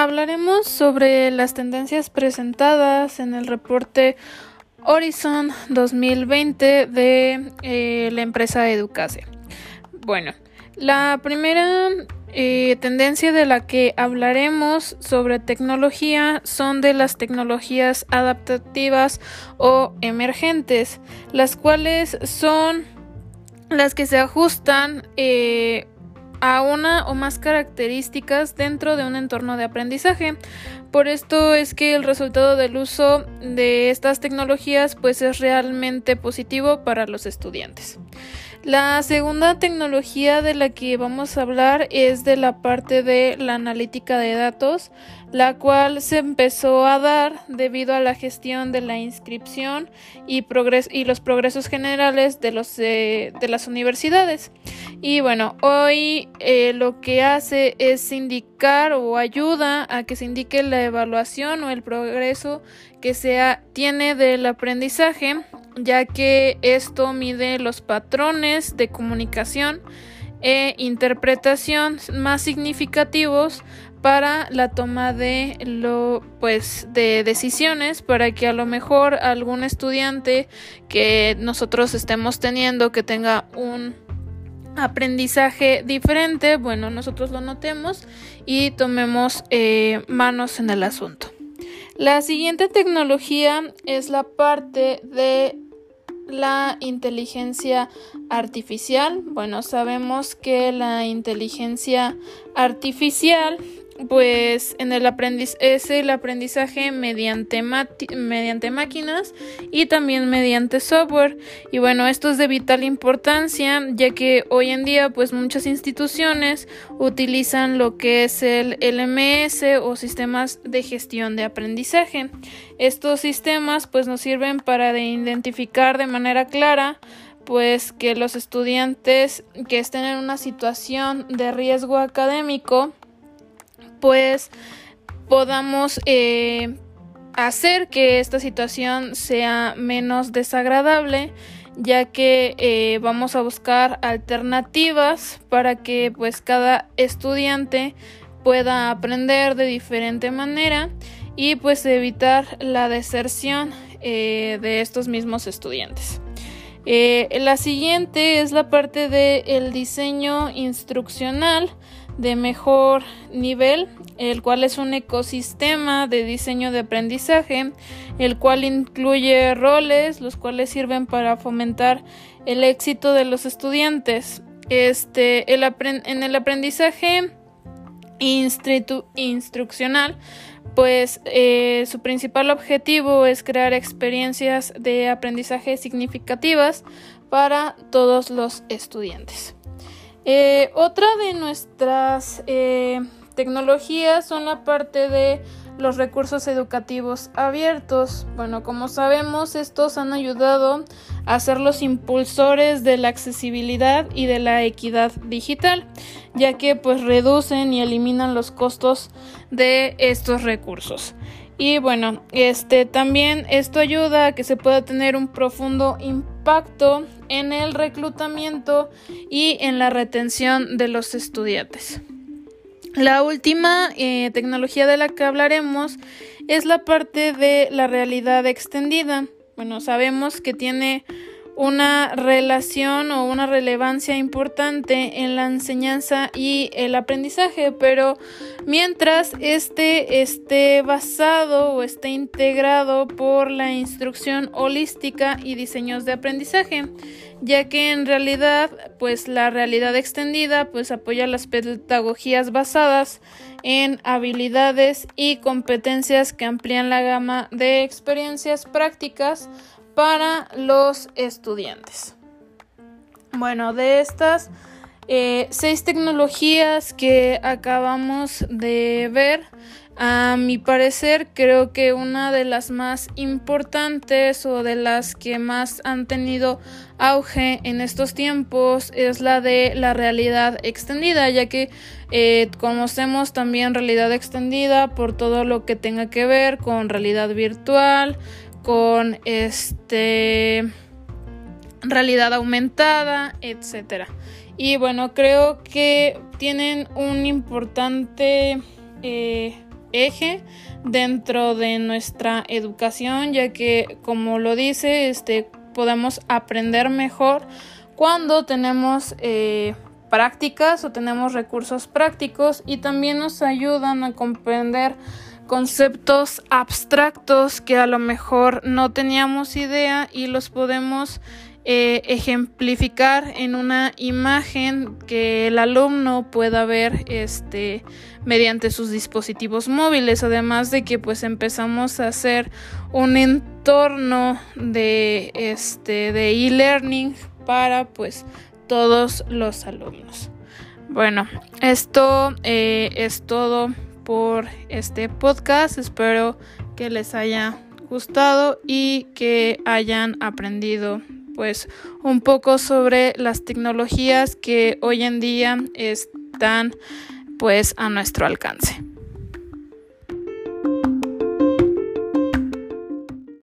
Hablaremos sobre las tendencias presentadas en el reporte Horizon 2020 de eh, la empresa Educase. Bueno, la primera eh, tendencia de la que hablaremos sobre tecnología son de las tecnologías adaptativas o emergentes, las cuales son las que se ajustan eh, a una o más características dentro de un entorno de aprendizaje. Por esto es que el resultado del uso de estas tecnologías pues es realmente positivo para los estudiantes. La segunda tecnología de la que vamos a hablar es de la parte de la analítica de datos, la cual se empezó a dar debido a la gestión de la inscripción y, y los progresos generales de, los, eh, de las universidades. Y bueno, hoy eh, lo que hace es indicar o ayuda a que se indique la evaluación o el progreso que se tiene del aprendizaje ya que esto mide los patrones de comunicación e interpretación más significativos para la toma de lo pues de decisiones para que a lo mejor algún estudiante que nosotros estemos teniendo que tenga un aprendizaje diferente bueno nosotros lo notemos y tomemos eh, manos en el asunto. La siguiente tecnología es la parte de la inteligencia artificial. Bueno, sabemos que la inteligencia artificial pues en el aprendiz es el aprendizaje mediante, mediante máquinas y también mediante software. Y bueno esto es de vital importancia ya que hoy en día pues muchas instituciones utilizan lo que es el LMS o sistemas de gestión de aprendizaje. Estos sistemas pues nos sirven para identificar de manera clara pues que los estudiantes que estén en una situación de riesgo académico pues podamos eh, hacer que esta situación sea menos desagradable ya que eh, vamos a buscar alternativas para que pues cada estudiante pueda aprender de diferente manera y pues evitar la deserción eh, de estos mismos estudiantes. la siguiente es la parte del diseño instruccional de mejor nivel, el cual es un ecosistema de diseño de aprendizaje, el cual incluye roles, los cuales sirven para fomentar el éxito de los estudiantes. Este, el en el aprendizaje instruccional, pues eh, su principal objetivo es crear experiencias de aprendizaje significativas para todos los estudiantes. Eh, otra de nuestras eh, tecnologías son la parte de los recursos educativos abiertos. Bueno, como sabemos, estos han ayudado a ser los impulsores de la accesibilidad y de la equidad digital, ya que pues reducen y eliminan los costos de estos recursos. Y bueno, este también esto ayuda a que se pueda tener un profundo impacto en el reclutamiento y en la retención de los estudiantes. La última eh, tecnología de la que hablaremos es la parte de la realidad extendida. Bueno, sabemos que tiene una relación o una relevancia importante en la enseñanza y el aprendizaje, pero mientras este esté basado o esté integrado por la instrucción holística y diseños de aprendizaje, ya que en realidad pues la realidad extendida pues apoya las pedagogías basadas en habilidades y competencias que amplían la gama de experiencias prácticas para los estudiantes. Bueno, de estas eh, seis tecnologías que acabamos de ver, a mi parecer creo que una de las más importantes o de las que más han tenido auge en estos tiempos es la de la realidad extendida, ya que eh, conocemos también realidad extendida por todo lo que tenga que ver con realidad virtual, con este realidad aumentada, etcétera. Y bueno, creo que tienen un importante eh, eje dentro de nuestra educación, ya que como lo dice, este podemos aprender mejor cuando tenemos eh, prácticas o tenemos recursos prácticos y también nos ayudan a comprender conceptos abstractos que a lo mejor no teníamos idea y los podemos eh, ejemplificar en una imagen que el alumno pueda ver este mediante sus dispositivos móviles. Además de que pues empezamos a hacer un entorno de este de e-learning para pues todos los alumnos. Bueno esto eh, es todo por este podcast. Espero que les haya gustado y que hayan aprendido pues un poco sobre las tecnologías que hoy en día están pues a nuestro alcance.